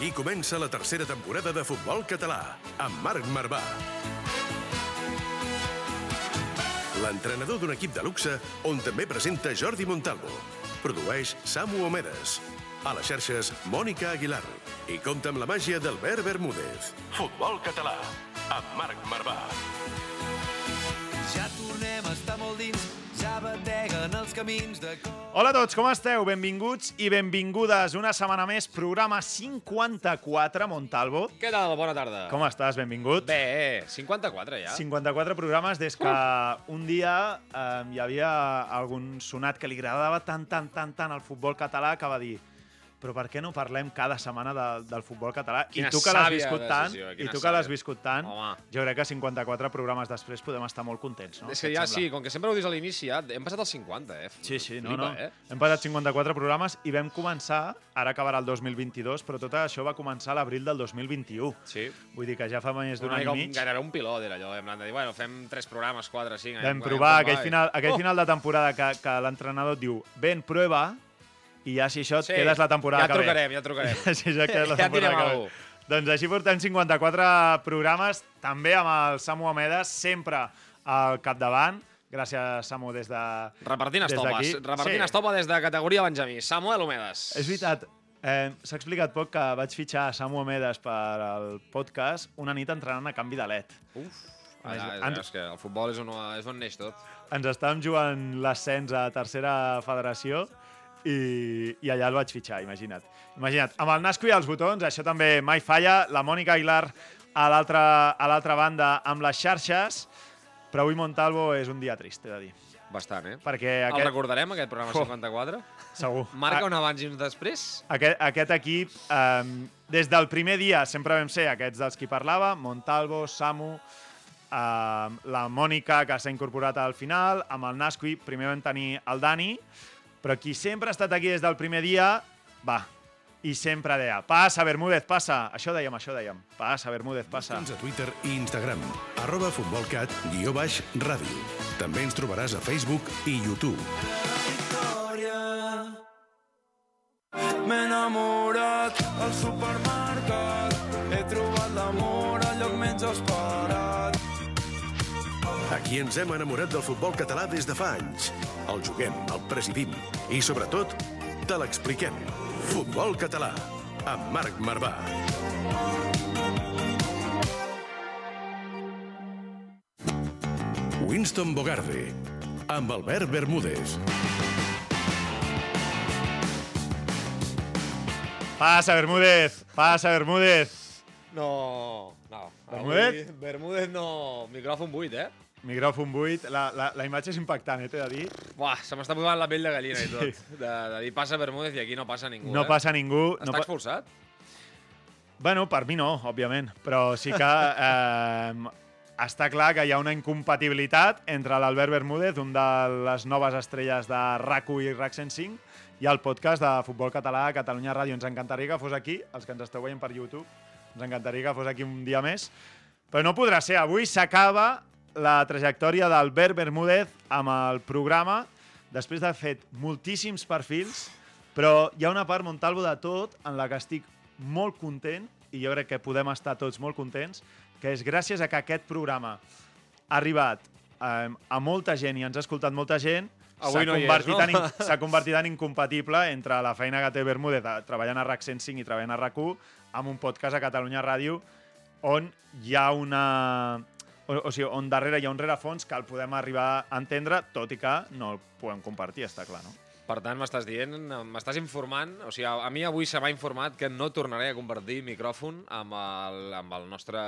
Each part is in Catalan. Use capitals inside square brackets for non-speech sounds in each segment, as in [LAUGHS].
Aquí comença la tercera temporada de futbol català, amb Marc Marvà. L'entrenador d'un equip de luxe on també presenta Jordi Montalvo. Produeix Samu Omedes. A les xarxes, Mònica Aguilar. I compta amb la màgia d'Albert Bermúdez. Futbol català, amb Marc Marvà. Camins de cor. Hola a tots, com esteu? Benvinguts i benvingudes una setmana més, programa 54, Montalvo. Què tal? Bona tarda. Com estàs? Benvingut. Bé, 54 ja. 54 programes des que un dia eh, hi havia algun sonat que li agradava tant, tant, tant, tant al futbol català que va dir però per què no parlem cada setmana de, del futbol català? Quina I tu que l'has viscut tant, decisió, i tu que l'has viscut tant, Home. jo crec que 54 programes després podem estar molt contents, no? És que ja sí, com que sempre ho dius a l'inici, ja hem passat els 50, eh? Sí, sí, no, Flipa, no. Eh? Hem passat 54 programes i vam començar, ara acabarà el 2022, però tot això va començar a l'abril del 2021. Sí. Vull dir que ja fa més d'un any i un, mig. gairebé un pilot era allò, plan de dir, bueno, fem tres programes, quatre, cinc... Vam anem- provar aquell final, aquell Oh! final de temporada que, que l'entrenador diu ven, prueba, i ja si això et Sí, quedes la temporada ja que ve. trucarem, ja trucarem. [LAUGHS] si això et quedes la [LAUGHS] Ja temporada que ve. Doncs així portem 54 programes, també amb el Samu Amedes, sempre al capdavant. Gràcies, Samu, des de... Repartint des estopes. Repartint Sí. estopa des de categoria Benjamí. Samuel Homedes. És veritat, eh, s'ha explicat poc que vaig fitxar a Samu Amedes per al podcast una nit entrenant a canvi de LED. Uf. Allà, ens- és que el futbol és on, és on neix tot. Ens estàvem jugant l'ascens a tercera federació i, i allà el vaig fitxar, imagina't. Imagina't, amb el Nasco i els botons, això també mai falla, la Mònica Aguilar a l'altra a l'altra banda amb les xarxes, però avui Montalvo és un dia trist, he de dir. Bastant, eh? Perquè El aquest... recordarem, aquest programa Oh. 54? Segur. Marca un abans i un després? Aquest, aquest equip, eh, des del primer dia sempre vam ser aquests dels qui parlava, Montalvo, Samu, eh, la Mònica, que s'ha incorporat al final, amb el Nasqui, primer vam tenir el Dani, però qui sempre ha estat aquí des del primer dia, va, i sempre deia, passa, Bermúdez, passa. Això dèiem, això dèiem. Passa, Bermúdez, passa. Busca'ns a Twitter i Instagram, arroba futbolcat, guió baix, ràdio. També ens trobaràs a Facebook i YouTube. M'he enamorat al supermercat, Aquí ens hem enamorat del futbol català des de fa anys. El juguem, el presidim i, sobretot, te l'expliquem. Futbol català, amb Marc Marvà. Winston Bogarde, amb Albert Bermúdez. Passa, Bermúdez, passa, Bermúdez. No, no. Bermúdez? Avui Bermúdez no... Micròfon buit, eh? Micròfon buit, la, la, la imatge és impactant, eh, t'he de dir. Buah, se m'està posant la pell de gallina i tot. De, de dir passa Bermúdez i aquí no passa ningú, No eh? passa ningú. Està no expulsat? Bueno, per mi no, òbviament, però sí que [LAUGHS] eh, està clar que hi ha una incompatibilitat entre l'Albert Bermúdez, un de les noves estrelles de RAC1 i RAC 105, i el podcast de Futbol Català a Catalunya Ràdio. Ens encantaria que fos aquí, els que ens esteu veient per YouTube, ens encantaria que fos aquí un dia més, però no podrà ser. Avui s'acaba la trajectòria d'Albert Bermúdez amb el programa, després d'haver fet moltíssims perfils, però hi ha una part, Montalvo, de tot en la que estic molt content, i jo crec que podem estar tots molt contents, que és gràcies a que aquest programa ha arribat eh, a molta gent i ens ha escoltat molta gent, s'ha no hi és, convertit, no? en in- [LAUGHS] convertit en incompatible entre la feina que té Bermúdez eh, treballant a RAC 105 i treballant a RAC1 amb un podcast a Catalunya Ràdio on hi ha una... O, o sigui, on darrere hi ha un rerefons que el podem arribar a entendre, tot i que no el podem compartir, està clar, no? Per tant, m'estàs dient, m'estàs informant, o sigui, a, a mi avui se m'ha informat que no tornaré a compartir micròfon amb, el, amb, el nostre,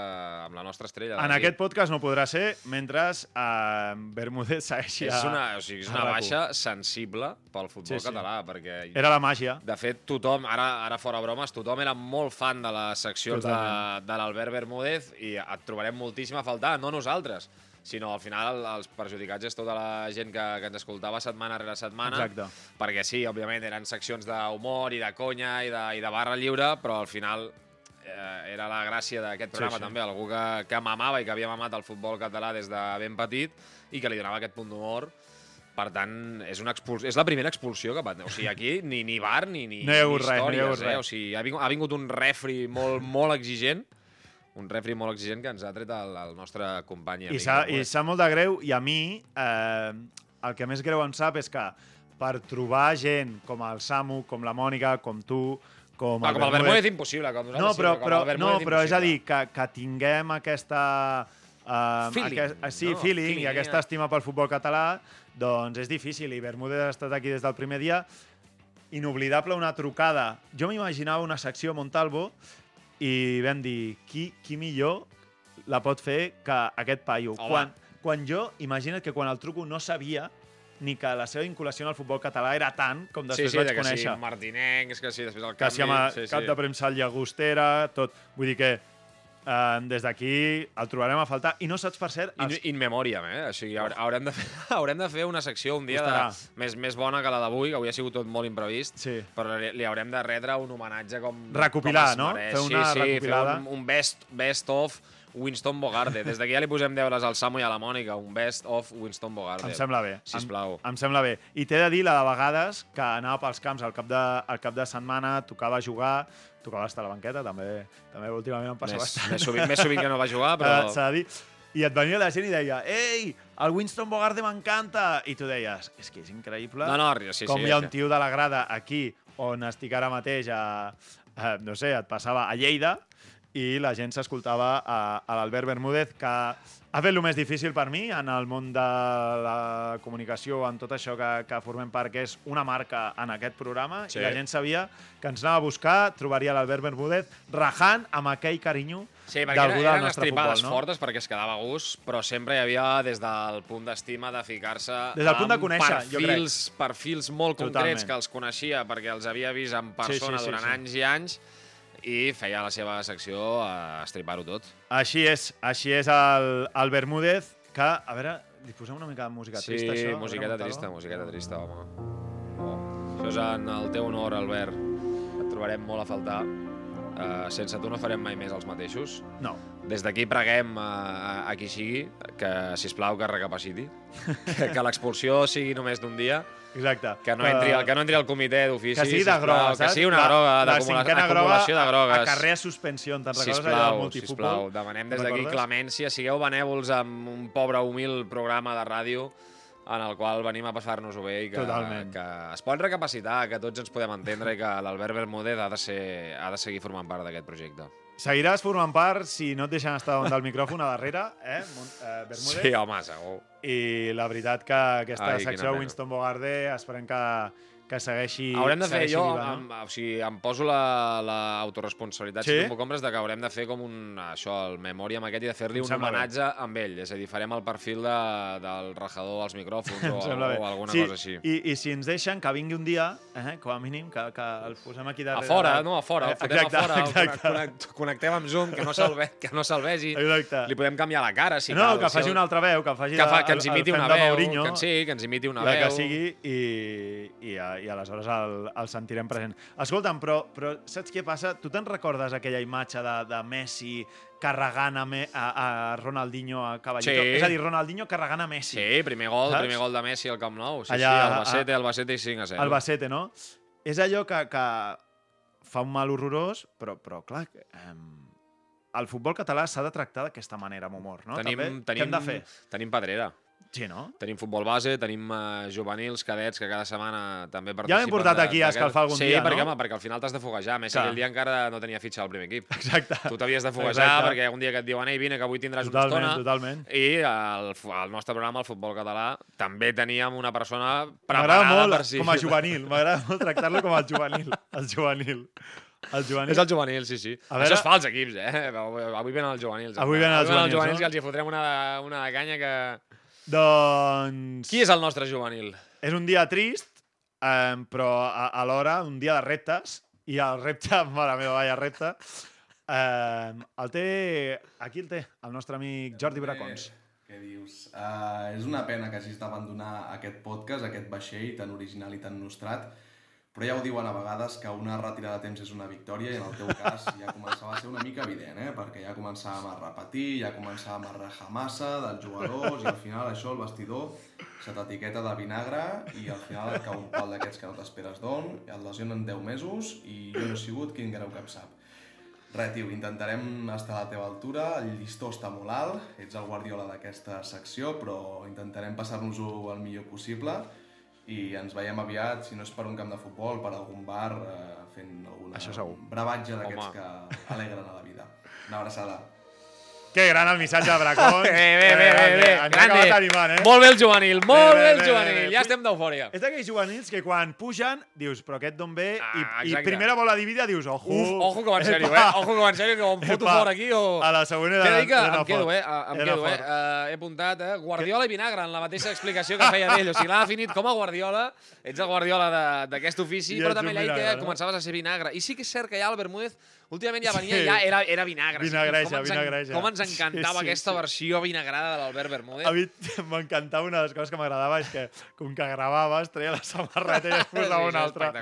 amb la nostra estrella. En aquest podcast no podrà ser mentre eh, Bermúdez segueixi És una, o sigui, és una RAC1. baixa sensible pel futbol Sí, sí. català, perquè... Era la màgia. De fet, tothom, ara, ara fora bromes, tothom era molt fan de les seccions de, Totalment. de l'Albert Bermúdez i et trobarem moltíssim a faltar, no nosaltres, sinó al final els perjudicats és tota la gent que, que ens escoltava setmana rere setmana. Exacte. Perquè sí, òbviament, eren seccions d'humor i de conya i de, i de barra lliure, però al final eh, era la gràcia d'aquest programa sí. també, algú que, que mamava i que havia mamat el futbol català des de ben petit i que li donava aquest punt d'humor per tant, és, una expuls... és la primera expulsió que va... O sigui, aquí ni, ni bar ni, ni, No hi ha hagut ni res, no hi ha històries, hagut eh? res. O sigui, ha vingut, ha vingut un refri molt, molt exigent, un refri molt exigent que ens ha tret el, el nostre company. i amic. I sap molt de greu, i a mi eh, el que més greu em sap és que per trobar gent com el Samu, com la Mònica, com tu, com Ah, com el Bermúdez, impossible. Com nosaltres No, sí, però, com però, el no, però és a dir, que, que tinguem aquesta... Uh, Feeling, aquest, uh, sí, no? feeling, Feeling, i aquesta ja. estima pel futbol català, doncs és difícil. I Bermúdez ha estat aquí des del primer dia. Inoblidable una trucada. Jo m'imaginava una secció a Montalvo i vam dir, qui, qui millor la pot fer que aquest paio? Home. Quan, quan jo, imagina't que quan el truco no sabia ni que la seva vinculació al futbol català era tant com Sí, després sí, vaig de que conèixer. sí, Martinencs, que sí, després el que canvi... si amb el sí, cap sí. de premsa al Llagostera, tot. Vull dir que eh, des d'aquí el trobarem a faltar. I no saps, per cert... In, Els... in memoriam, eh? O sigui, haure- haurem de, fer, [LAUGHS] haurem de fer una secció un dia de, més, més bona que la d'avui, que avui ha sigut tot molt imprevist, Sí. però li, li haurem de retre un homenatge com Recopilar, com no? mereix. Fer una sí, sí, recopilada. fer un, un best, best of Winston Bogarde. Des d'aquí ja li posem deures al Samu i a la Mònica, un best of Winston Bogarde. Em sembla bé. Sisplau. Em, em sembla bé. I t'he de dir la de vegades que anava pels camps al cap de, al cap de setmana, tocava jugar, tocava estar a la banqueta, també, també últimament em passa Més, bastant. més, sovint, més sovint que no va jugar, [LAUGHS] però... Eh, S'ha de dir. I et venia la gent i deia «Ei, el Winston Bogarde m'encanta!» I tu deies «És que és increïble No, no, sí, com sí, hi ha és un tio de la grada aquí on estic ara mateix a, a no sé, et passava a Lleida i la gent s'escoltava a, a l'Albert Bermúdez, que ha fet el més difícil per mi en el món de la comunicació, en tot això que, que formem part, que és una marca en aquest programa, Sí. i la gent sabia que ens anava a buscar, trobaria l'Albert Bermúdez rajant amb aquell carinyo Sí, perquè d'algú eren, estripades futbol, no? fortes perquè es quedava a gust, però sempre hi havia des del punt d'estima de ficar-se Des del punt de conèixer, jo crec. perfils, perfils molt Totalment. concrets que els coneixia perquè els havia vist en persona sí, sí, durant sí. anys i anys i feia la seva secció a estripar-ho tot. Així és, així és el, el Bermúdez, que, a veure, li posem una mica de música sí, trista, això? Veure, musiqueta trista, musiqueta trista, home. Oh. Això és en el teu honor, Albert. Et trobarem molt a faltar. Uh, sense tu no farem mai més els mateixos. No. Des d'aquí preguem a, a, a qui sigui que, si plau que recapaciti, [LAUGHS] que, que l'expulsió sigui només d'un dia, Exacte. que no entri, el, que no entri al comitè d'ofici, que sigui de sisplau, groga, que saps? sigui una La- groga, la d'acumula- cinquena groga acumulació de grogues. Acarrea suspensió, te'n recordes allò del Sisplau, multifutbol? sisplau, demanem des d'aquí clemència, sigueu benèvols amb un pobre humil programa de ràdio en el qual venim a passar-nos-ho bé i que, Totalment. que es pot recapacitar, que tots ens podem entendre i que l'Albert Bermúdez ha de, ser, ha de seguir formant part d'aquest projecte. Seguiràs formant part si no et deixen estar davant del micròfon a darrere, eh, Mon- eh Bermúdez? Sí, home, segur. I la veritat que aquesta Ai, secció. Winston Bogarde esperem que, que segueixi Haurem de fer, jo, viva, no? em, o sigui, em poso la, la autoresponsabilitat, Sí? si tu m'ho compres, de que haurem de fer com un, això, el memòriam aquest i de fer-li un sembla bé. homenatge amb ell. És a dir, farem el perfil de, del rajador als micròfons [LAUGHS] o, o alguna sí, cosa així. I, I si ens deixen, que vingui un dia, eh, com a mínim, que, que el posem aquí A darrere. fora, no, a fora, el Eh, fotem exacte, a fora, el exacte. connect, connectem amb Zoom, que no se'l ve, que no se'l vegi. Exacte. Li podem canviar la cara, si no, cal. que si faci el- una altra veu, que faci que, fa, el- que ens el imiti fem una de veu, Mourinho, que, sí, que ens imiti una la veu. que sigui, i, i, i aleshores el, el sentirem present. Escolta'm, però, però saps què passa? Tu te'n recordes aquella imatge de, de Messi carregant a, Me, a, a Ronaldinho a Caballito? Sí. És a dir, Ronaldinho carregant a Messi. Sí, primer gol, Saps? primer gol de Messi al Camp Nou. Sí, Allà, sí, Albacete, Albacete i 5 a 0. Albacete, no? És allò que, que fa un mal horrorós, però, però clar, eh, el futbol català s'ha de tractar d'aquesta manera, amb humor, no? tenim, També? tenim, Què hem de fer? Tenim Pedrera. Sí, no? Tenim futbol base, tenim uh, juvenils, cadets, que cada setmana també participen. Ja l'hem portat de- aquí a escalfar algun sí, dia, perquè, no? home, perquè al final t'has de foguejar. Més, aquell dia encara no tenia fitxa al primer equip. Exacte. Tu t'havies de foguejar Exacte. perquè un dia que et diuen ei, vine, que avui tindràs Totalment, una estona. totalment. I al, al nostre programa, el futbol català, també teníem una persona preparada molt per si... com a juvenil. M'agrada molt tractar-lo com a juvenil. El juvenil. El juvenil. És el juvenil, sí, sí. A veure- Això es fa als equips, eh? Avui, venen els juvenils. Avui venen els juvenils, juvenils no? i els hi fotrem una, una canya que... Doncs... Qui és el nostre juvenil? És un dia trist, eh, però a- alhora un dia de reptes. I el repte, [LAUGHS] mare meva, vaya repte. Eh, el té... Aquí el té, el nostre amic Jordi Bracons. Què dius? Uh, és una pena que hagis d'abandonar aquest podcast, aquest vaixell tan original i tan nostrat, però ja ho diuen a vegades que una retirada de temps és una victòria i en el teu cas ja començava a ser una mica evident, eh? perquè ja començàvem a repetir, ja començàvem a rajar massa dels jugadors i al final això, el vestidor, se t'etiqueta de vinagre i al final et cau un pal d'aquests que no t'esperes d'on, et lesionen 10 mesos i jo no he sigut quin greu que em sap. Res, tio, intentarem estar a la teva altura, el llistó està molt alt, ets el guardiola d'aquesta secció, però intentarem passar-nos-ho el millor possible i ens veiem aviat, si no és per un camp de futbol, per algun bar, eh, fent algun Això segur. bravatge d'aquests que alegren a la vida. Una abraçada. Que gran el missatge de Bracons. [LAUGHS] Bé, bé, bé, bé, bé. Ens ha Grande. acabat animant, eh? Molt bé el juvenil, molt bé, bé el bé, juvenil. bé, bé. Ja estem d'eufòria. És d'aquells juvenils que quan pugen dius, però aquest d'on ve? Ah, I, I primera bola dividida dius, ojo. Uf, ojo que va en sèrio, eh? Ojo que va en sèrio, que em foto Epa. fora aquí o... A la T'he era, que era em quedo, eh? Em Era quedo, eh? Uh, he apuntat, eh? Guardiola i vinagre, en la mateixa explicació que feia d'ell. O sigui, l'ha definit com a Guardiola, ets el Guardiola de- d'aquest ofici, I però també ell que començaves a ser vinagre. I sí que és cert que ja el Bermúdez últimament ja venia, Sí. ja era, era vinagre. Vinagreja, com ens, en- vinagreja. Com ens encantava Sí, sí, aquesta sí. versió vinagrada de l'Albert Bermúdez. A mi [LAUGHS] m'encantava una de les coses que m'agradava és que, com que gravaves, treia la samarreta i es [LAUGHS] posava Sí, una altra.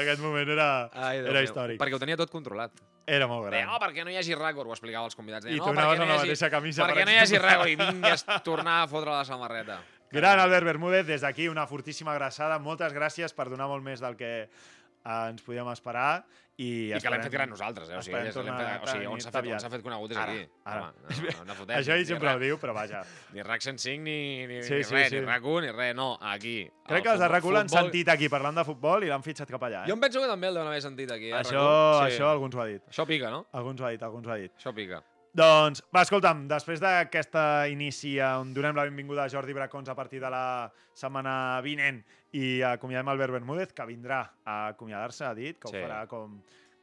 Aquest moment era, Ai, Déu era històric. Perquè ho tenia tot controlat. Era molt Deia, gran. no, perquè no hi hagi rècord, ho explicava als convidats. Deia, I no, tu anaves amb no la mateixa camisa, per Perquè no hi hagi rècord i vingues tornar a fotre la samarreta. Gran Albert Bermúdez, des d'aquí una fortíssima abraçada. Moltes gràcies per donar molt més del que eh, ens podíem esperar. I, I que l'hem fet gran nosaltres, eh? O sigui, fet, o sigui on s'ha fet, on fet conegut és Ara, aquí. ara. Home, no, no, no fotem. [LAUGHS] Això ell sempre ho diu, però vaja. Ni RAC 105 ni, ni, Sí, ni sí, res, sí. ni RAC 1 ni res, no, aquí. Crec El que els de futbol- RAC1 l'han sentit aquí parlant de futbol i l'han fitxat cap allà. Eh? Jo em penso que també el deuen haver sentit aquí. Eh, això, RAC1. Sí. això algú ens ho ha dit. Això pica, no? Algú ens ho ha dit, algú ens ho ha dit. Això pica. Doncs, va, escolta'm, després d'aquesta inici on donem la benvinguda a Jordi Bracons a partir de la setmana vinent i acomiadem Albert Bermúdez, que vindrà a acomiadar-se, ha dit, que Sí. ho farà com,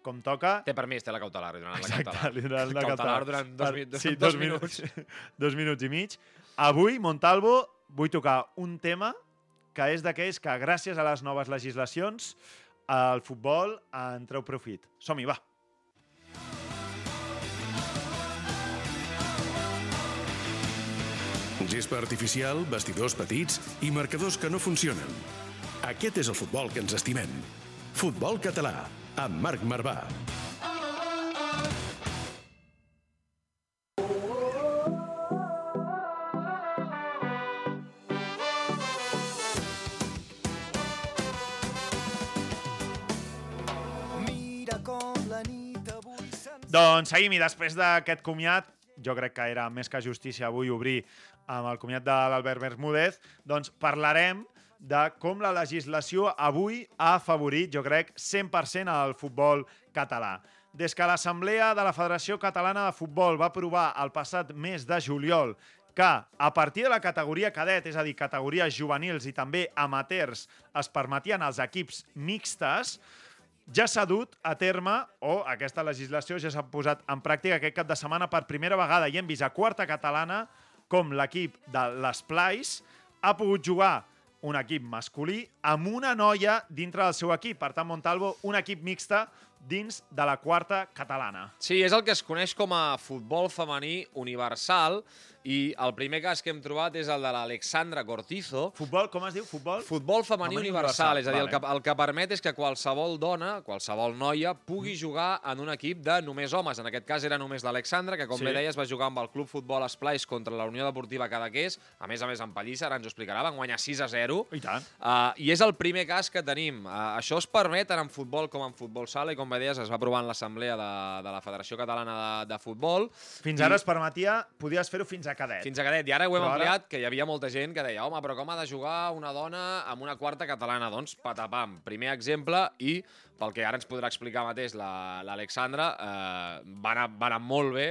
com toca. Té permís, té la cautelar durant la Exacte, cautelar. li la Cautelar cautelar. durant dos, Per- mi- sí, [LAUGHS] dos dos minuts. [LAUGHS] dos minuts i mig. Avui, Montalvo, vull tocar un tema que és d'aquells que, gràcies a les noves legislacions, el futbol en treu profit. Som-hi, va. Gespa artificial, vestidors petits i marcadors que no funcionen. Aquest és el futbol que ens estimem. Futbol català, amb Marc Marvà. Doncs seguim, i després d'aquest comiat, jo crec que era més que justícia avui obrir amb el comiat de l'Albert Bermúdez, doncs parlarem de com la legislació avui ha afavorit, jo crec, 100% al futbol català. Des que l'Assemblea de la Federació Catalana de Futbol va aprovar el passat mes de juliol que a partir de la categoria cadet, és a dir, categories juvenils i també amateurs, es permetien els equips mixtes, ja s'ha dut a terme, o aquesta legislació ja s'ha posat en pràctica aquest cap de setmana per primera vegada i hem vist a quarta catalana com l'equip de l'Esplais ha pogut jugar un equip masculí amb una noia dintre del seu equip. Per tant, Montalvo, un equip mixta dins de la quarta catalana. Sí, és el que es coneix com a futbol femení universal i el primer cas que hem trobat és el de l'Alexandra Cortizo, Futbol, com es diu? Futbol? Futbol femení Femení universal, universal, és a dir, el, vale. que, el que permet és que qualsevol dona, qualsevol noia, pugui jugar en un equip de només homes. En aquest cas era només l'Alexandra, que com Sí. bé deies va jugar amb el Club Futbol Esplais contra la Unió Deportiva Cadaqués, a més a més en Pallissa, ara ens ho explicarà, van guanyar 6 a 0. I tant. Uh, I és el primer cas que tenim. Uh, això es permet tant en futbol com en futbol sala i com bé deies es va aprovar en l'Assemblea de, de la Federació Catalana de, de Futbol. Fins I- ara es permetia, podies fer-ho fins a cadet. Fins a cadet. I ara ho hem Però ara- ampliat, que hi havia molta gent que deia home, però com ha de jugar una dona amb una quarta catalana? Doncs patapam, primer exemple i pel que ara ens podrà explicar mateix la- l'Alexandra, eh, va, anar, va anar molt bé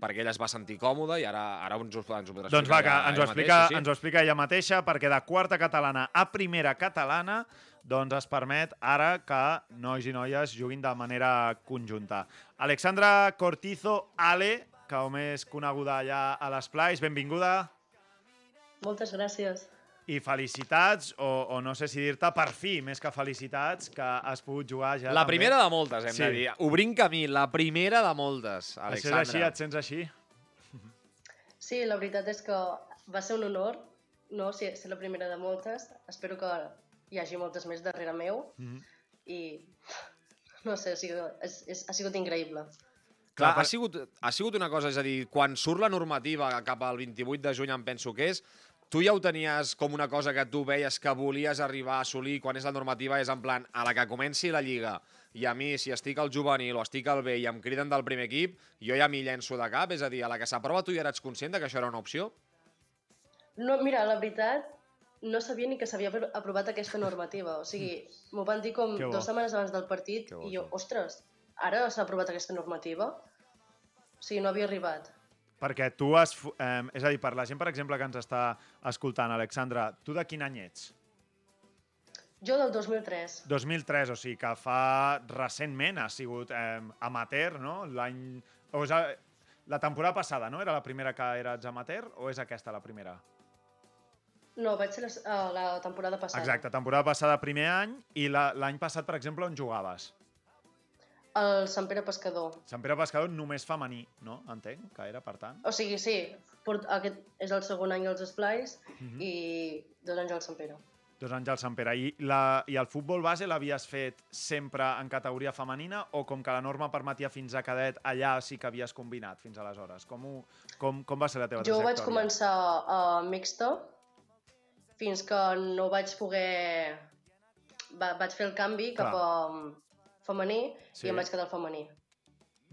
perquè ella es va sentir còmoda i ara, ara ens, ho, ens ho podrà Mhm. Doncs va, explicar que ella- ens ho, explica, mateixa, ens ho explica ella mateixa, perquè de quarta catalana a primera catalana doncs es permet ara que nois i noies juguin de manera conjunta. Alexandra Cortizo Ale, com és coneguda allà a les Plais, benvinguda Moltes gràcies. i felicitats, o, o no sé si dir-te per fi, més que felicitats, que has pogut jugar ja La també. primera de moltes, hem Sí. de dir. Obrint camí, la primera de moltes, Això és Alexandra. així, et sents així? Sí, la veritat és que va ser un honor no ser, ser la primera de moltes. Espero que hi hagi moltes més darrere meu. Mhm. I no sé, o sigui, és, és, ha sigut increïble. Clar, per- ha sigut, ha sigut una cosa, és a dir, quan surt la normativa cap al 28 de juny, em penso que és, tu ja ho tenies com una cosa que tu veies que volies arribar a assolir quan és la normativa, és en plan, a la que comenci la Lliga, i a mi, si estic al juvenil o estic al B i em criden del primer equip, jo ja m'hi llenço de cap, és a dir, a la que s'aprova tu ja eres conscient de que això era una opció? No, mira, la veritat, no sabia ni que s'havia apro- aprovat aquesta normativa. O sigui, m'ho van dir com dues setmanes abans del partit bo, i jo, ostres, ara s'ha aprovat aquesta normativa? O sigui, no havia arribat. Perquè tu has... Eh, és a dir, per la gent, per exemple, que ens està escoltant, Alexandra, tu de quin any ets? Jo del 2003. 2003, o sigui que fa recentment ha sigut eh, amateur, no? L'any... O és a... La temporada passada, no? Era la primera que eres amateur o és aquesta la primera? No, vaig ser la, uh, la temporada passada. Exacte, temporada passada primer any i la- l'any passat, per exemple, on jugaves? El Sant Pere Pescador. Sant Pere Pescador només femení, no? Entenc que era, per tant. O sigui, sí, port, aquest és el segon any als Esplais Mhm. i dos anys al Sant Pere. Dos anys al Sant Pere. I, la, I el futbol base l'havies fet sempre en categoria femenina o com que la norma permetia fins a cadet, allà sí que havies combinat fins aleshores? Com, ho, com, com va ser la teva Jo vaig trajectòria? començar a mixta fins que no vaig poder... Va, vaig fer el canvi cap Clar. a um, femení Sí. i em vaig quedar al femení.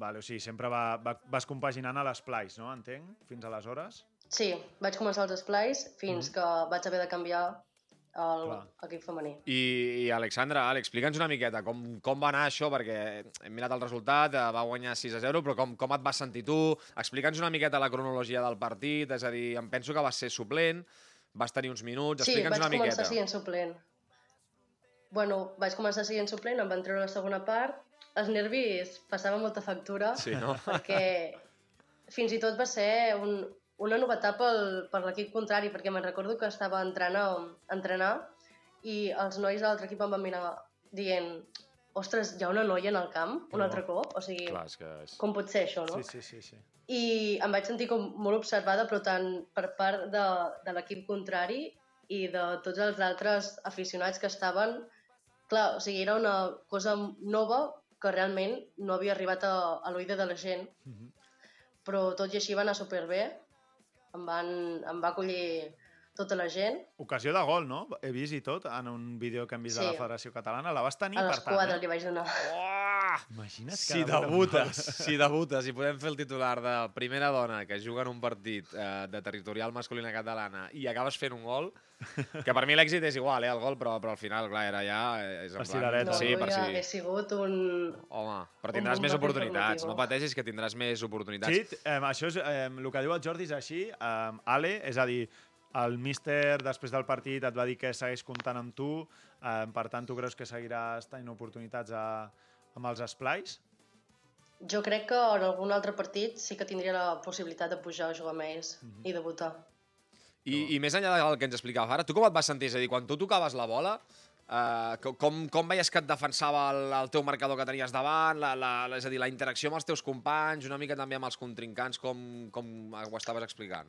Vale, o sigui, sempre va, va, vas compaginant a les plais, no? Entenc? Fins aleshores? Sí, vaig començar als Esplais fins que vaig haver de canviar al. Clar. equip femení. I, i Alexandra, Ale, explica'ns una miqueta com, com va anar això, perquè hem mirat el resultat, eh, va guanyar 6 a 0, però com, com et vas sentir tu? Explica'ns una miqueta la cronologia del partit, és a dir, em penso que vas ser suplent, vas tenir uns minuts, Sí, explica'ns vaig una començar miqueta. siguent suplent. Bueno, vaig començar siguent suplent, em van treure la segona part. Els nervis passaven molta factura. Sí, no? [LAUGHS] perquè fins i tot va ser un, una novetat pel, per l'equip contrari, perquè me'n recordo que estava entrant a, a entrenar i els nois de l'altre equip em van mirar dient ostres, hi ha una noia en el camp, un Que altre cop? O sigui, Clar, és que és... com pot ser això, no? Sí, sí, sí. sí. I em vaig sentir com molt observada, però tant per part de, de l'equip contrari i de tots els altres aficionats que estaven... Clar, o sigui, era una cosa nova que realment no havia arribat a, a l'oïda de la gent, Mhm. però tot i així va anar superbé. Em, van, em va acollir tota la gent. Ocasió de gol, no? He vist i tot en un vídeo que hem vist de la Sí. Federació Catalana. La vas tenir, A per tant, quadres eh? li vaig donar. Oh! Imagina't que Si debutes, si debutes i podem fer el titular de primera dona que juga en un partit eh, de territorial masculina catalana i acabes fent un gol, que per mi l'èxit és igual, eh, el gol, però, però al final, clar, era ja... eh, És en La plan. No, sí, per si... hagués sigut un... Home, però tindràs més oportunitats. No pateixis que tindràs més oportunitats. Sí, eh, això és, eh, el que diu el Jordi és així, eh, Ale, és a dir, el míster després del partit et va dir que segueix comptant amb tu, eh, per tant, tu creus que seguiràs tenint oportunitats a, amb els esplais? Jo crec que en algun altre partit sí que tindria la possibilitat de pujar a jugar amb ells Mhm. i debutar. I, I més enllà del que ens explicaves ara, tu com et vas sentir? És a dir, quan tu tocaves la bola, eh, co- com, com veies que et defensava el, el teu marcador que tenies davant, la, la, la- és a dir, la interacció amb els teus companys, una mica també amb els contrincants, com, com ho estaves explicant?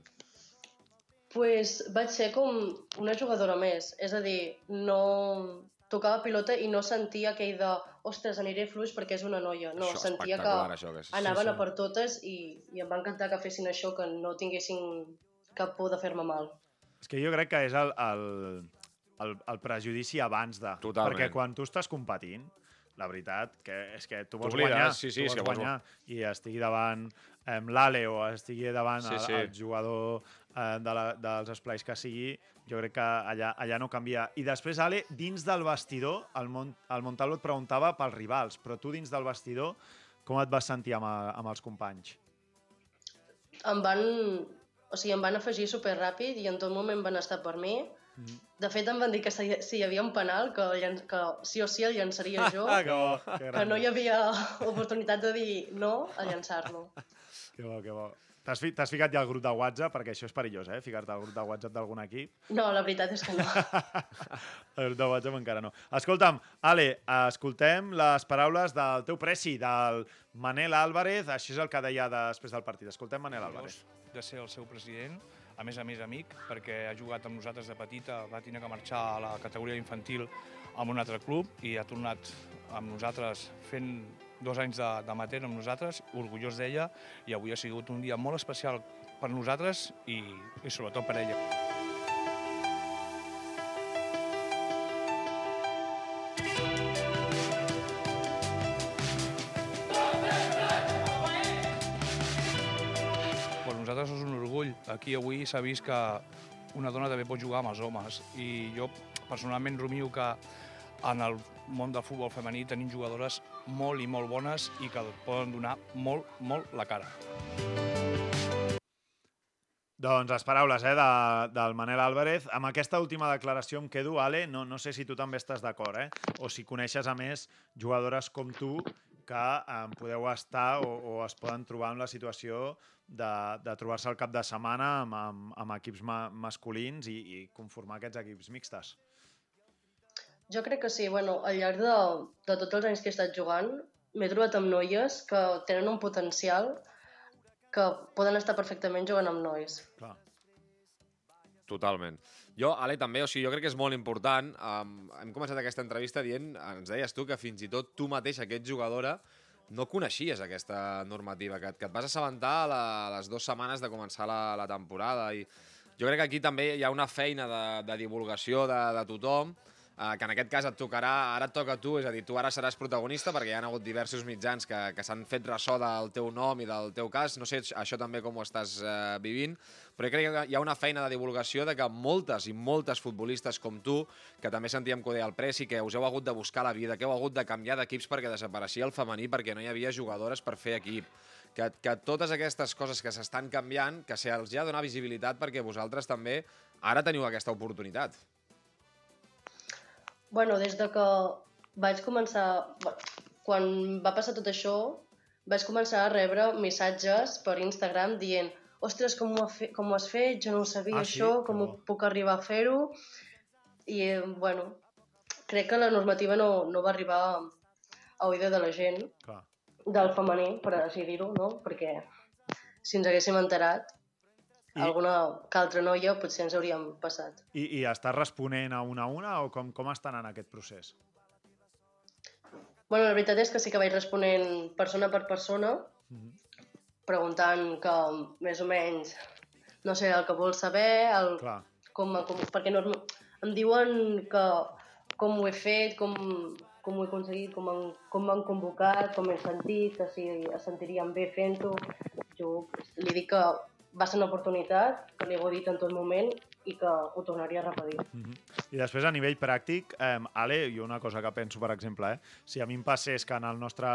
pues vaig ser com una jugadora més, és a dir, no tocava pilota i no sentia aquell de ostres, aniré fluix perquè és una noia. No, Això, sentia que això, que és- anaven sí, sí. a per totes i, i em va encantar que fessin això, que no tinguessin cap por de fer-me mal. És que jo crec que és el, el, el, el prejudici abans de... Totalment. Perquè quan tu estàs competint, la veritat que és que tu vols guanyar, sí, sí, vols que vols guanyar i estigui davant l'Ale o estigui davant Sí, el, sí. el jugador eh, de la, dels esplais que sigui, jo crec que allà, allà no canvia. I després, Ale, dins del vestidor, el, Mont, el Montalvo et preguntava pels rivals, però tu dins del vestidor, com et vas sentir amb, a- amb els companys? Em van... O sigui, em van afegir super ràpid i en tot moment van estar per mi. Mhm. De fet, em van dir que si, si hi havia un penal, que, llan- que sí o sí el llançaria jo, Ah, [LAUGHS] que bo, que, que no hi havia oportunitat de dir no a llançar-lo. [LAUGHS] Que bo, que bo. T'has fi, t'has ficat ja al grup de WhatsApp, perquè això és perillós, eh? Ficar-te al grup de WhatsApp d'algun equip. No, la veritat és que no. [LAUGHS] El grup de WhatsApp encara no. Escolta'm, Ale, escoltem les paraules del teu preci, del Manel Álvarez. Això és el que deia després del partit. Escoltem Manel Álvarez. de ser el seu president, a més a més amic, perquè ha jugat amb nosaltres de petita, va tenir que marxar a la categoria infantil amb un altre club i ha tornat amb nosaltres fent dos anys de- d'amateur amb nosaltres, orgullós d'ella, i avui ha sigut un dia molt especial per nosaltres i, i sobretot per ella. Per nosaltres és un orgull. Aquí avui s'ha vist que una dona també pot jugar amb els homes i jo personalment rumio que en el món del futbol femení tenim jugadores molt i molt bones i que poden donar molt, molt la cara. Doncs les paraules eh, de, del Manel Álvarez. Amb aquesta última declaració em quedo, Ale, no, no sé si tu també estàs d'acord, eh? o si coneixes, a més, jugadores com tu que eh, podeu estar o, o es poden trobar en la situació de, de trobar-se al cap de setmana amb, amb, amb equips ma masculins i, i conformar aquests equips mixtes. Jo crec que sí. Bueno, al llarg de, de tots els anys que he estat jugant, m'he trobat amb noies que tenen un potencial que poden estar perfectament jugant amb nois. Clar. Totalment. Jo, Ale, també, o sigui, jo crec que és molt important. Um, hem començat aquesta entrevista dient, ens deies tu, que fins i tot tu mateixa, que ets jugadora, no coneixies aquesta normativa, que, que et vas assabentar a, la, a les dues setmanes de començar la, la temporada. I jo crec que aquí també hi ha una feina de, de divulgació de, de tothom, eh, que en aquest cas et tocarà, ara et toca a tu, és a dir, tu ara seràs protagonista perquè hi ha hagut diversos mitjans que, que s'han fet ressò del teu nom i del teu cas, no sé això també com ho estàs eh, vivint, però crec que hi ha una feina de divulgació de que moltes i moltes futbolistes com tu, que també sentíem que ho deia el Preci, que us heu hagut de buscar la vida, que heu hagut de canviar d'equips perquè desapareixia el femení, perquè no hi havia jugadores per fer equip, que, que totes aquestes coses que s'estan canviant, que se'ls ha de donar visibilitat perquè vosaltres també ara teniu aquesta oportunitat. Bueno, des de que vaig començar... Quan va passar tot això, vaig començar a rebre missatges per Instagram dient ostres, com ho, ha fe com ho has fet? Jo no ho sabia, Ah, sí? això, com ho bo. puc arribar a fer-ho? I, eh, bueno, crec que la normativa no, no va arribar a oïda de la gent, Clar. del femení, per així dir-ho, no? Perquè si ens haguéssim enterat, I- alguna que altra noia potser ens hauríem passat. I, I estàs responent a una a una o com, com estan en aquest procés? Bueno, la veritat és que sí que vaig responent persona per persona, Mhm. preguntant que més o menys, no sé, el que vols saber, el, Clar. com, com, perquè no, em diuen que com ho he fet, com, com ho he aconseguit, com, han, com m'han convocat, com he sentit, que si es sentirien bé fent-ho. Jo li dic que va ser una oportunitat, que li he dit en tot moment i que ho tornaria a repetir. Mhm. I després, a nivell pràctic, eh, Ale, jo una cosa que penso, per exemple, eh, si a mi em passés que en el nostre,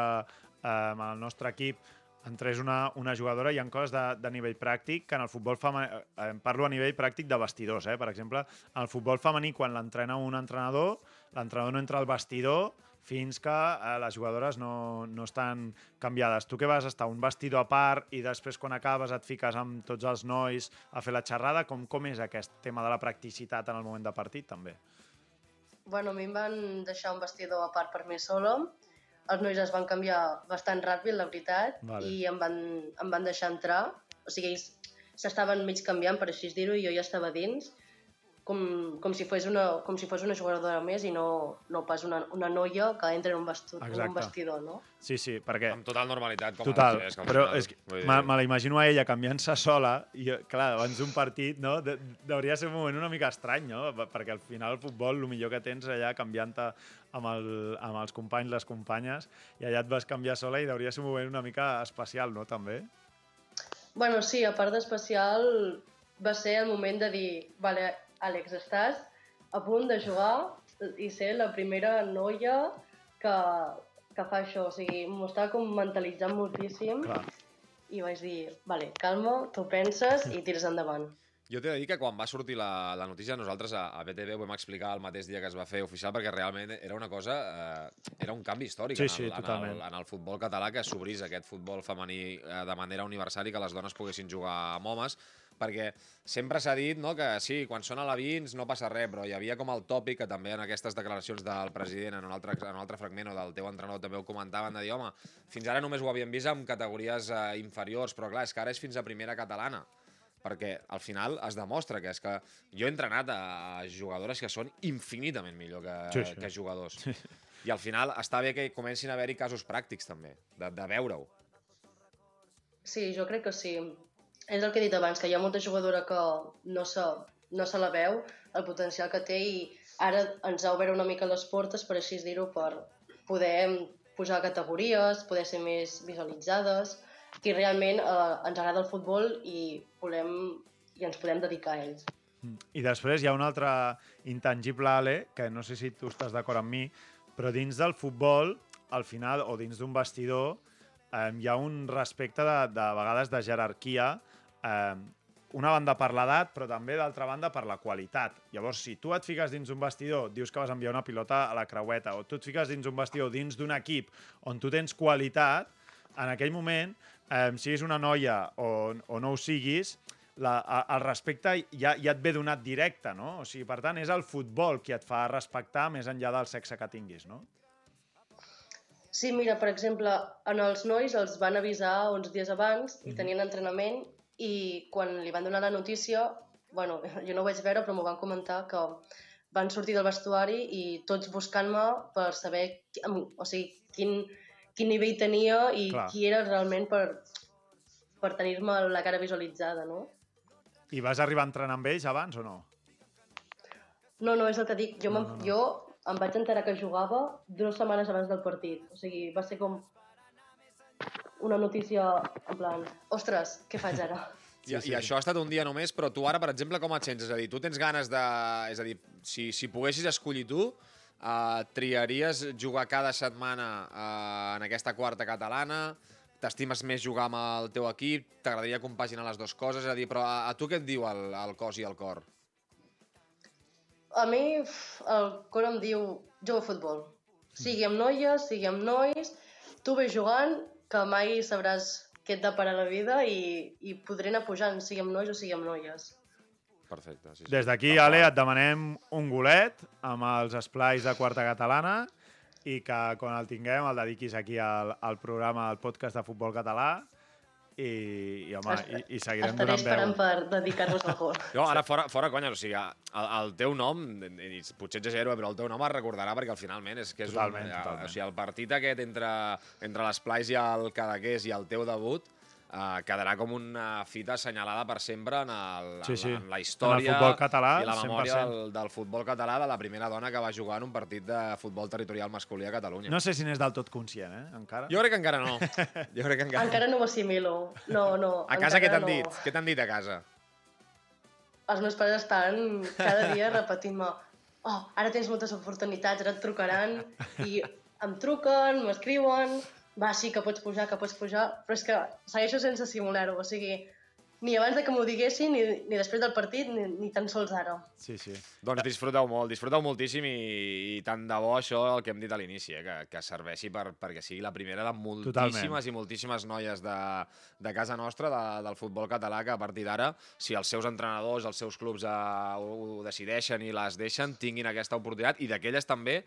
eh, en el nostre equip entrés una, una jugadora, hi ha coses de, de nivell pràctic que en el futbol femení, eh, parlo a nivell pràctic de vestidors, eh? per exemple, en el futbol femení, quan l'entrena un entrenador, l'entrenador no entra al vestidor fins que eh, les jugadores no, no estan canviades. Tu que vas estar un vestidor a part i després quan acabes et fiques amb tots els nois a fer la xerrada, com, com és aquest tema de la practicitat en el moment de partit també? Bueno, a mi em van deixar un vestidor a part per mi sola. Els nois es van canviar bastant ràpid, la veritat, Vale. i em van, em van deixar entrar. O sigui, ells s'estaven mig canviant, per així dir-ho, i jo ja estava dins, com, com, si fos una, com si fos una jugadora més i no, no pas una, una noia que entra en un, vestu, en un vestidor, no? Sí, sí, perquè... Amb total normalitat. Com Total, és al però és que dir- me, me la imagino a ella canviant-se sola i, clar, abans d'un partit, no? De, hauria de ser un moment una mica estrany, no? Perquè al final el futbol, el millor que tens allà canviant-te amb, el, amb els companys, les companyes, i allà et vas canviar sola i hauria de ser un moment una mica especial, no? També. Bueno, sí, a part d'especial, va ser el moment de dir, vale, Àlex, estàs a punt de jugar i ser la primera noia que, que fa això. O sigui, m'ho estava com mentalitzant moltíssim Clar. i vaig dir, vale, calma, tu penses i tires endavant. Jo t'he de dir que quan va sortir la, la notícia nosaltres a, a BTV ho vam explicar el mateix dia que es va fer oficial perquè realment era una cosa, eh, era un canvi històric Sí, en, sí, el, en, el, en el futbol català que s'obrís aquest futbol femení eh, de manera universal i que les dones poguessin jugar amb homes perquè sempre s'ha dit no, que sí, quan són alevins no passa res, però hi havia com el tòpic que també en aquestes declaracions del president en un altre, en un altre fragment o del teu entrenador també ho comentaven, de dir, home, fins ara només ho havíem vist en categories eh, inferiors, però clar, és que ara és fins a primera catalana perquè al final es demostra que és que jo he entrenat a jugadores que són infinitament millor que, Sí, sí. que jugadors. I al final està bé que comencin a haver-hi casos pràctics també, de, de veure-ho. Sí, jo crec que sí. És el que he dit abans, que hi ha molta jugadora que no se, no se la veu, el potencial que té, i ara ens ha obert una mica les portes, per així dir-ho, per poder pujar categories, poder ser més visualitzades, i realment eh, ens agrada el futbol i, volem, i ens podem dedicar a ells. I després hi ha un altre intangible, Ale, que no sé si tu estàs d'acord amb mi, però dins del futbol, al final, o dins d'un vestidor, eh, hi ha un respecte de, de vegades de jerarquia, eh, una banda per l'edat, però també d'altra banda per la qualitat. Llavors, si tu et fiques dins d'un vestidor, dius que vas enviar una pilota a la creueta, o tu et fiques dins d'un vestidor, dins d'un equip on tu tens qualitat, en aquell moment, eh, siguis una noia o, o no ho siguis, la, a- el respecte ja, ja et ve donat directe, no? O sigui, per tant, és el futbol qui et fa respectar més enllà del sexe que tinguis, no? Sí, mira, per exemple, en els nois els van avisar uns dies abans i tenien entrenament i quan li van donar la notícia, bueno, [LAUGHS] jo no ho vaig veure però m'ho van comentar que van sortir del vestuari i tots buscant-me per saber o sigui, quin, quin nivell tenia i Clar. qui era realment per, per tenir-me la cara visualitzada, no? I vas arribar a entrenar amb ells abans o no? No, no, és el que dic. Jo, No, no, no, jo em vaig enterar que jugava dues setmanes abans del partit. O sigui, va ser com una notícia en plan, ostres, què faig ara? [LAUGHS] I, I això ha estat un dia només, però tu ara, per exemple, com et sents? És a dir, tu tens ganes de... És a dir, si, si poguessis escollir tu, uh, triaries jugar cada setmana uh, en aquesta quarta catalana? T'estimes més jugar amb el teu equip? T'agradaria compaginar les dues coses? És a dir, però a, a tu què et diu el, el cos i el cor? A mi el cor em diu, juga a futbol. Sigui amb noies, sigui amb nois, tu ve jugant, que mai sabràs què et depara la vida i, i podré anar pujant, sigui amb nois o sigui amb noies. Perfecte, sí, sí. Des d'aquí, Ale, et demanem un golet amb els esplais de quarta catalana i que quan el tinguem el dediquis aquí al, al programa, al podcast de futbol català i, i home, i, i seguirem Estaré donant esperant veu. per dedicar-vos al gol. Jo, ara fora, fora conya, o sigui, el, el teu nom, i potser exagero, però el teu nom es recordarà perquè al finalment és que és Totalment, un... totalment. O sigui, el partit aquest entre, entre l'Esplais i el Cadaqués i el teu debut eh, quedarà com una fita assenyalada per sempre en, el, Sí, sí. en, la, història En el futbol català, i la memòria 100%. del, del futbol català de la primera dona que va jugar en un partit de futbol territorial masculí a Catalunya. No sé si n'és del tot conscient, eh, encara. Jo crec que encara no. Jo crec que encara, Encara no ho assimilo. No, no. A casa què t'han no. dit? Què t'han dit a casa? els meus pares estan cada dia repetint-me oh, ara tens moltes oportunitats, ara et trucaran i em truquen, m'escriuen va, sí que pots pujar, que pots pujar però és que segueixo sense simular-ho o sigui, ni abans de que m'ho diguessin ni, ni després del partit, ni, ni tan sols ara Sí, sí. Doncs disfruteu molt, disfruteu moltíssim i, i tant de bo això el que hem dit a l'inici, eh, que, que serveixi per, perquè sigui la primera de moltíssimes Totalment. i moltíssimes noies de, de casa nostra, de, del futbol català, que a partir d'ara, si els seus entrenadors, els seus clubs eh, ho, ho decideixen i les deixen, tinguin aquesta oportunitat i d'aquelles també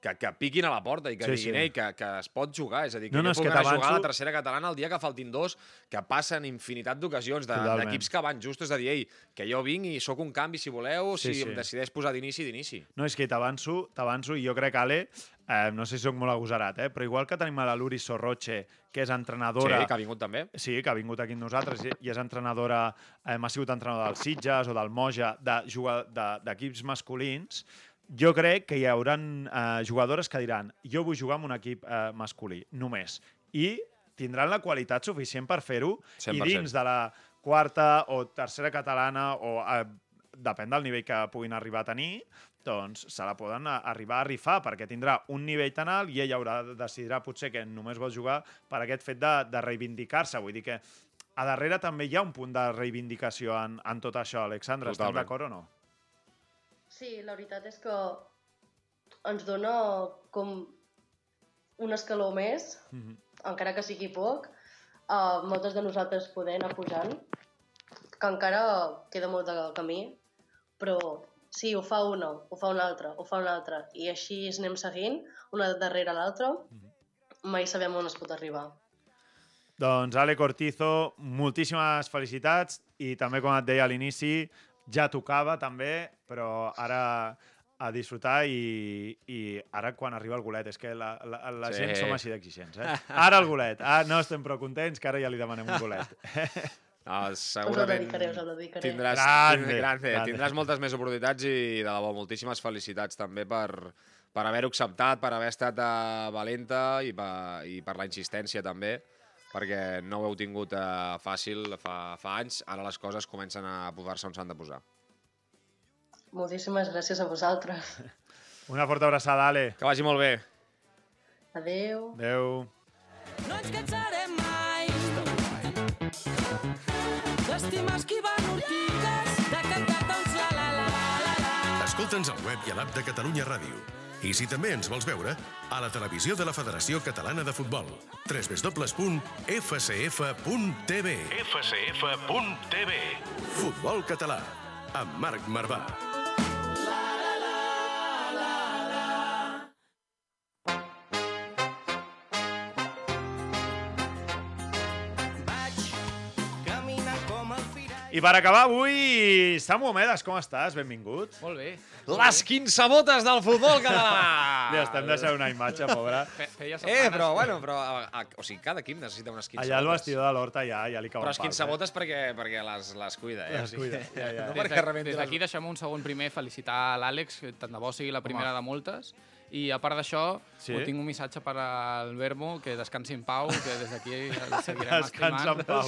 que, que piquin a la porta i que Sí, diguin sí. Ei, que, que es pot jugar. És a dir, que No, no, jo puc que anar a jugar a la tercera catalana el dia que faltin dos, que passen infinitat d'ocasions de- d'equips que van justos a dir, ei, que jo vinc i sóc un canvi si voleu, Sí, si sí. em decideix posar d'inici, d'inici. No, és que t'avanço, t'avanço, i jo crec, Ale, eh, no sé si sóc molt agosarat, eh, però igual que tenim a la Luri Sorroche, que és entrenadora... Sí, que ha vingut també. Sí, que ha vingut aquí amb nosaltres i és entrenadora, eh, ha sigut entrenadora del Sitges o del Moja, de jugar- de- d'equips masculins, jo crec que hi haurà eh, jugadores que diran jo vull jugar amb un equip eh, masculí, només. I tindran la qualitat suficient per fer-ho i 100%. dins de la quarta o tercera catalana o eh, depèn del nivell que puguin arribar a tenir, doncs se la poden a- arribar a rifar perquè tindrà un nivell tan alt i ell haurà de decidirà potser que només vol jugar per aquest fet de, de reivindicar-se. Vull dir que a darrere també hi ha un punt de reivindicació en, en tot això, Alexandre. Estem Totalment. d'acord o no? Sí, la veritat és que ens dona com un escaló més, Mhm. encara que sigui poc, a moltes de nosaltres poder anar pujant, que encara queda molt de camí, però sí, ho fa una, ho fa una altra, ho fa una altra, i així anem seguint, una darrere l'altra, mai sabem on es pot arribar. Doncs Ale Cortizo, moltíssimes felicitats i també, com et deia a l'inici, ja tocava també, però ara a disfrutar i, i ara quan arriba el golet, és que la, la, la Sí. gent som així d'exigents, eh? Ara el golet, ah, no estem prou contents, que ara ja li demanem un golet. No, Us segurament dedicaré, us dedicaré. tindràs, grande, grande, grande. tindràs moltes més oportunitats i, de debò, moltíssimes felicitats també per, per haver-ho acceptat, per haver estat uh, valenta i per, i per la insistència també, perquè no ho heu tingut uh, fàcil fa, fa anys, ara les coses comencen a posar-se on s'han de posar. Moltíssimes gràcies a vosaltres. [LAUGHS] Una forta abraçada, Ale. Que vagi molt bé. Adeu. Adéu. No ens cansarem mai d'estimar esquivant ortigues, de cantar doncs la la la la la la. Escolta'ns al web i a l'app de Catalunya Ràdio. I si també ens vols veure, a la televisió de la Federació Catalana de Futbol. www.fcf.tv fcf.tv Futbol català, amb Marc Marvà. I per acabar avui, Samu Omedes, com estàs? Benvingut. Molt bé. Les quinsabotes del futbol català! [LAUGHS] Li estem deixant una imatge, pobra. Fe, feia Eh, però, bueno, però, a, a, o sigui, cada equip necessita unes quinsabotes. Allà al vestidor de l'Horta ja, ja li cauen Però és pals, quinsabotes perquè, perquè les, les cuida, eh? Les cuida, ja, ja. No Des perquè de- rebenti Des d'aquí les... deixem un segon primer felicitar l'Àlex, que tant de bo sigui la primera de moltes. I a part d'això, Sí? sí? tinc un missatge per al Vermo, que descansi en pau, que des d'aquí el [LAUGHS] seguirem Descansa en estimant. pau.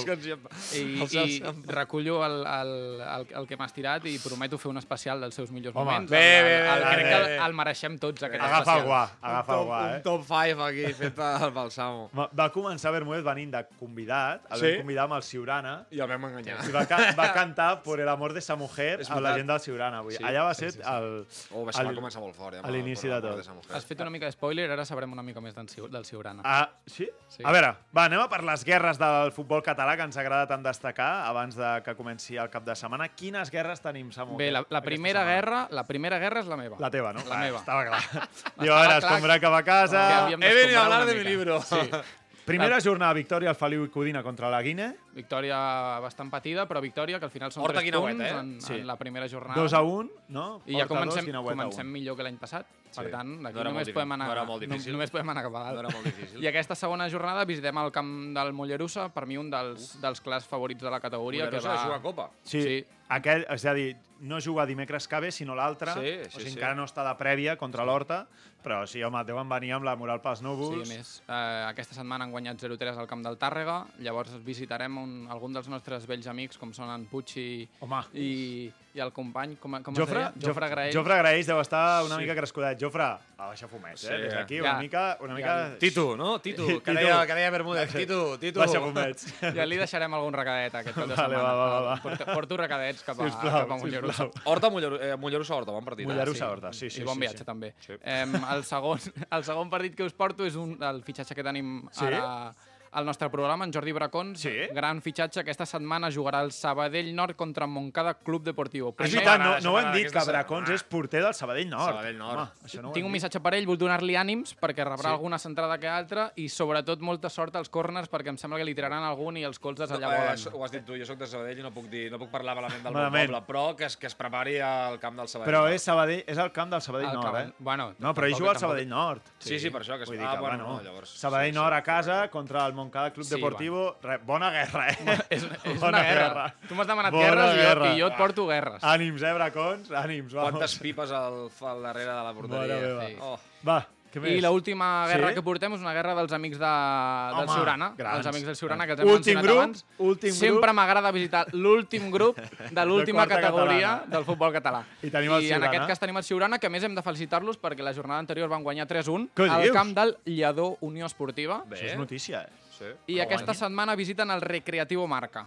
I, [LAUGHS] Els i els- recullo el, el, el, el que m'has tirat i prometo fer un especial dels seus millors Home, moments. bé, El- bé, el, bé, el, bé, crec bé. que el, el mereixem tots, aquest Agafa el especial. guà, agafa el top, guà, un eh? top 5 aquí fet pel, Samu. Va- començar Bermúdez venint de convidat, el Sí? vam convidar amb el Ciurana, I el vam enganyar. i va, [LAUGHS] va cantar Por el amor de esa mujer amb la gent del Ciurana. Avui. Sí, Allà va sí, ser sí, sí. el... Oh, va, ser, va el- començar molt fort, eh? a l'inici de tot. Has fet una mica de spoiler, ara sabrem una mica més Ciu- del Ciurana. Ah, sí? Sí. A veure, va, anem a per les guerres del futbol català que ens agrada tant destacar abans de que comenci el cap de setmana. Quines guerres tenim, Samu? Bé, la, la aquesta primera setmana? guerra, la primera guerra és la meva. La teva, no? La Ah, meva. Estava clar. [LAUGHS] Diu, a veure, clar escombrar cap a casa... He venido a hablar de mi libro. Sí. [LAUGHS] Primera jornada, victòria al Feliu i Codina contra la Guine. Victòria bastant patida, però victòria que al final són Horta tres Guinaueta, punts eh? en, Sí. en la primera jornada. 2 a 1, no? I ja comencem, dos, comencem millor que l'any passat. Per Sí. tant, d'aquí No només, podem anar, no difícil. només podem anar cap a dalt. No era molt difícil. I aquesta segona jornada visitem el camp del Mollerussa, per mi un dels, dels clars favorits de la categoria. Mollerussa que va... juga a Copa. Sí, Sí. Aquell, és a dir, no juga dimecres que ve, sinó l'altre. Sí, o sí, sigui, sí. encara no està de prèvia contra l'Horta, però sí, home, deuen venir amb la moral pels Sí, núvols. a més, eh, aquesta setmana han guanyat 0-3 al camp del Tàrrega, llavors visitarem un, algun dels nostres vells amics, com són en Puig i, Home. i, i el company, com, com Jofre, es deia? Jofre Graell. Jofre Graells deu estar una Sí. mica crescudet. Jofre, va baixar fumets, eh? Sí. Des d'aquí, Ja. una mica... Una mica... Titu, no? Titu, que Titu. deia, que deia Bermúdez. Titu, Titu. Baixa fumets. Ja li deixarem algun recadet aquest cap de Vale, setmana. va, va, va, va. Porto, porto recadets cap a, Sisplau, cap a Mollerussa. sisplau. Horta, Molleru, eh, Mollerussa, Horta, bon partit. eh? Mollerussa, Horta, sí, sí. I bon sí, viatge, sí. també. Sí. Em, el, segon, [LAUGHS] el segon partit que us porto és un, el fitxatge que tenim Sí? ara al nostre programa, en Jordi Bracons. Sí? Gran fitxatge. Aquesta setmana jugarà el Sabadell Nord contra Montcada Club Deportivo. És Primer- veritat, no, no ho hem dit, que Bracons setmana. és porter del Sabadell Nord. Sabadell Nord. Home, això no ho Tinc un dit. missatge per ell, vull donar-li ànims perquè rebrà Sí. alguna centrada que altra i sobretot molta sort als corners perquè em sembla que li tiraran algun i els colzes allà Eh, volen. això ho has dit tu, jo sóc de Sabadell i no puc, dir, no puc parlar malament del Malament. meu poble, però que es, que es prepari al camp del Sabadell. Però és, Sabadell, és el camp del Sabadell El Nord, Cabal- eh? Bueno, No, però ell juga al Sabadell Nord. Sí, sí, per això. Que dir ah, bueno, bueno, no, llavors... Sabadell sí, Nord a casa contra el Montcada Club Sí, Deportivo. Re, bona guerra, eh? És, és Bona una guerra. guerra. Tu m'has demanat Bona guerres i jo, guerra. i jo et porto guerres. Ànims, eh, Bracons? Ànims, vamos. Quantes pipes al, al darrere de la porteria. Mare. Sí. Oh. Va, Què I més? l'última guerra Sí? que portem és una guerra dels amics de, del Home, Siurana. grans. Els amics del Siurana, que els hem Últim mencionat grup, abans. últim Sempre grup. m'agrada visitar l'últim grup de l'última quarta categoria catalana. del futbol català. I tenim el I en Siurana. aquest cas tenim el Siurana, que a més hem de felicitar-los perquè la jornada anterior van guanyar 3-1 Què al dius? camp del Lledó Unió Esportiva. Això és notícia, eh? Sí. I aquesta setmana visiten el Recreativo Marca.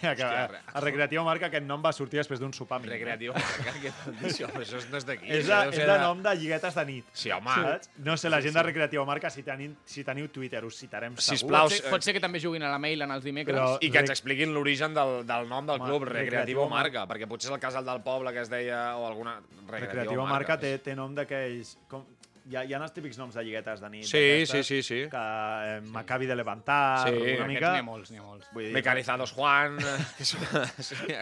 Que, Hòstia, el Recreatiu Marca aquest nom va sortir després d'un sopar mínim. Recreatiu Marca, que notícia, home, això no és d'aquí. És, això de, és de nom de lliguetes de nit. Sí, home. Saps? No sé, la gent de Recreatiu Marca, si teniu, si teniu Twitter, us citarem segur. Sisplau, Pot ser, pot ser que també juguin a la mail en els dimecres. Però- I que ens expliquin l'origen del, del nom del Home, club, Recreativo Recreativo Marca, perquè potser és el casal del poble que es deia, o alguna... Recreatiu Marca té, té nom d'aquells... Com, hi, ha, hi ha els típics noms de lliguetes de nit. Sí, sí, sí, sí. Que eh, Maccabi de Levantar, Sí, una Aquests mica... n'hi ha molts, n'hi ha molts. Vull dir, Mecanizados Juan... [LAUGHS] sí,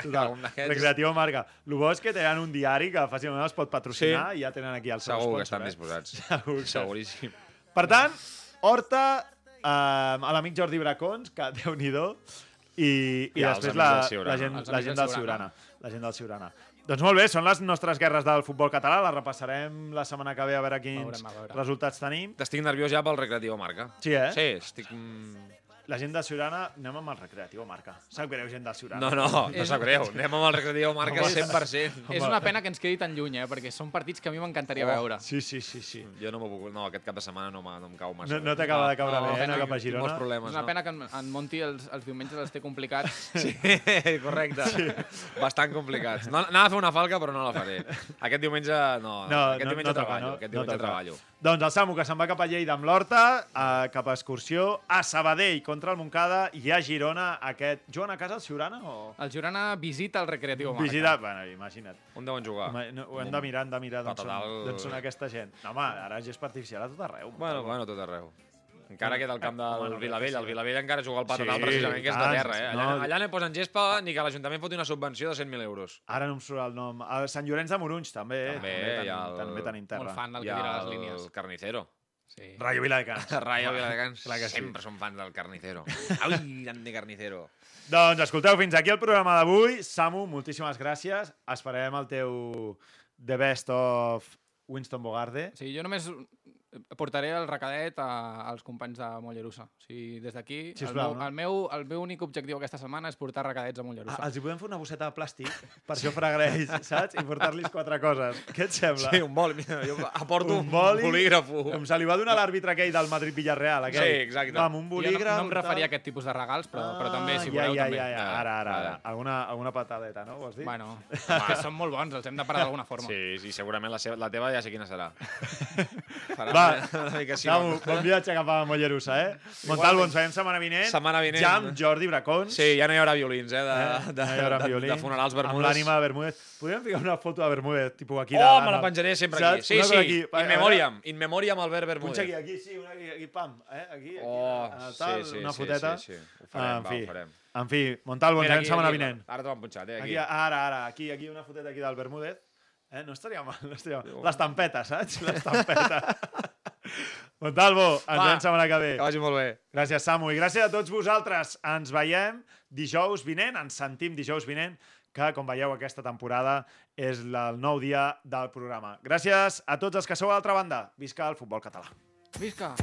Total. Recreatiu Marca. El bo és que tenen un diari que fàcilment els pot patrocinar i ja tenen aquí el seu Segur que estan eh? disposats. [LAUGHS] Segur que- Seguríssim. Per tant, Horta, eh, a l'amic Jordi Bracons, que [LAUGHS] déu-n'hi-do, i, i I els després la, la, gent, Els la gent del. Siurana. La gent del Siurana. Doncs molt bé, són les nostres guerres del futbol català, les repassarem la setmana que ve a veure quins Veurem, a veure. resultats tenim. Estic nerviós ja pel Recreativo Marca. Sí, eh? Sí, estic... La gent del Siurana, anem amb el recreatiu Marca. Sap greu, gent del Siurana. No, no, no És- sap greu. Anem amb el Recreativo Marca Home, 100%. És una pena que ens quedi tan lluny, eh? perquè són partits que a mi m'encantaria veure. Sí, sí, sí, sí. Jo no m'ho puc... No, aquest cap de setmana no, no em cau massa. No, no t'acaba de caure No, bé, eh, no, anar cap a tinc Girona. molts problemes, És una no? pena que en, en Monti els, els diumenges els té complicats. [LAUGHS] Sí, correcte. Sí. Bastant complicats. No, anava a fer una falca, però no la faré. Aquest diumenge no. No, aquest no- diumenge no toca, treballo. no? Aquest No diumenge toca. treballo. Doncs el Samu, que se'n va cap a Lleida amb l'Horta, eh, cap a excursió a Sabadell contra el Montcada i a Girona aquest... Juguen a casa el Siurana o...? El Girona visita el Recreatiu Marca. Visita... Bueno, imagina't. On deuen jugar? Home, no, ho hem de mirar, hem de mirar d'on són, d'on són aquesta gent. No, home, ara és artificial a tot arreu. Bueno, bueno, tot arreu. Encara queda el camp del Bueno, Vilavell. El Vilavell encara juga al Patronal, Sí, precisament, que és de terra. Eh? Allà, no. allà no hi posen gespa ni que l'Ajuntament foti una subvenció de 100.000 euros. Ara no em surt el nom. El Sant Llorenç de Morunys, també. eh? També, també, ha tenim, el- també tenim terra. Molt fan del que dirà les el línies. Carnicero. Sí. Rayo Viladecans. [LAUGHS] Rayo Viladecans. Clar que sí. Sempre són fans del Carnicero. [LAUGHS] Ai, grande Carnicero. Doncs escolteu, fins aquí el programa d'avui. Samu, moltíssimes gràcies. Esperem el teu The Best of Winston Bogarde. Sí, jo només portaré el recadet a, als companys de Mollerussa. O sigui, des d'aquí, el, meu, no? el, meu, el meu únic objectiu aquesta setmana és portar recadets a Mollerussa. Ah, els hi podem fer una bosseta de plàstic [LAUGHS] per això fragreix, saps? I portar-los quatre coses. Què et sembla? Sí, un boli. Mira, jo aporto un, boli, bolígrafo. Com se li va donar l'àrbitre aquell del Madrid-Villarreal, aquell. Sí, exacte. Va, amb un Jo bolígraf... no, no em referia a aquest tipus de regals, però, però també, si voleu, ja, també. Ja, ja, ara, ara, ara. Vale. Alguna, alguna patadeta, no? Vols dir? Bueno, [LAUGHS] que són molt bons, els hem de parar d'alguna forma. Sí, sí, segurament la, seva, la teva ja sé quina serà. [LAUGHS] Farà Va, una, una mica així. Samu, bon viatge cap a Mollerussa, eh? Montalvo, ens veiem setmana vinent. Setmana vinent. Ja amb Jordi Bracons. Sí, ja no hi haurà violins, eh? De, Eh? de, No hi haurà de, violins. de funerals Amb Bermudes. l'ànima de Bermúdez. Podríem ficar una foto de Bermúdez, tipus aquí. Oh, de, me la en penjaré sempre aquí. Saps? Sí, Una sí, aquí. In memoriam. In memoriam Albert Punxa Bermúdez. aquí, aquí, sí, una aquí, aquí pam, eh? Aquí, aquí, Oh, en el tal, sí, sí, una sí, foteta. sí, sí. Ho farem, en va, fi, ho farem. En fi, Montalvo, ens veiem aquí, setmana aquí, vinent. Ara t'ho han punxat, eh? Aquí, Aquí. ara, ara, aquí, aquí una foteta aquí del Bermúdez. Eh? No estaria mal, no estaria mal. L'estampeta, saps? [LAUGHS] L'estampeta. Montalvo, ens Va, veiem setmana que ve. Que vagi molt bé. Gràcies, Samu, i gràcies a tots vosaltres. Ens veiem dijous vinent, ens sentim dijous vinent, que, com veieu, aquesta temporada és el nou dia del programa. Gràcies a tots els que sou a l'altra banda. Visca el futbol català. Visca!